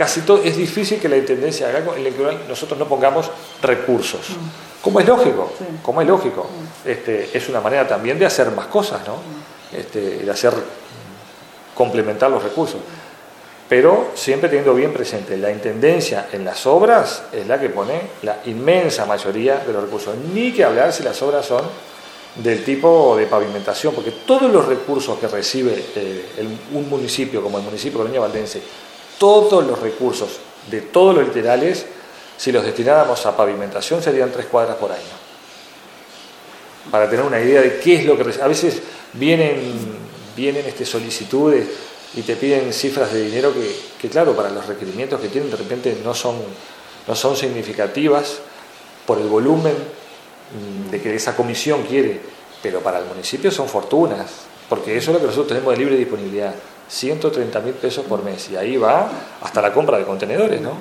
casi todo, es difícil que la Intendencia haga algo en el que nosotros no pongamos recursos. Como es lógico, como es lógico. Este, es una manera también de hacer más cosas, ¿no? Este, de hacer complementar los recursos. Pero siempre teniendo bien presente, la intendencia en las obras es la que pone la inmensa mayoría de los recursos. Ni que hablar si las obras son del tipo de pavimentación, porque todos los recursos que recibe eh, un municipio como el municipio de Valdense, todos los recursos de todos los literales, si los destináramos a pavimentación, serían tres cuadras por año. Para tener una idea de qué es lo que... A veces vienen, vienen este, solicitudes y te piden cifras de dinero que, que, claro, para los requerimientos que tienen de repente no son, no son significativas por el volumen mm, de que esa comisión quiere, pero para el municipio son fortunas, porque eso es lo que nosotros tenemos de libre disponibilidad, 130 mil pesos por mes, y ahí va hasta la compra de contenedores, ¿no?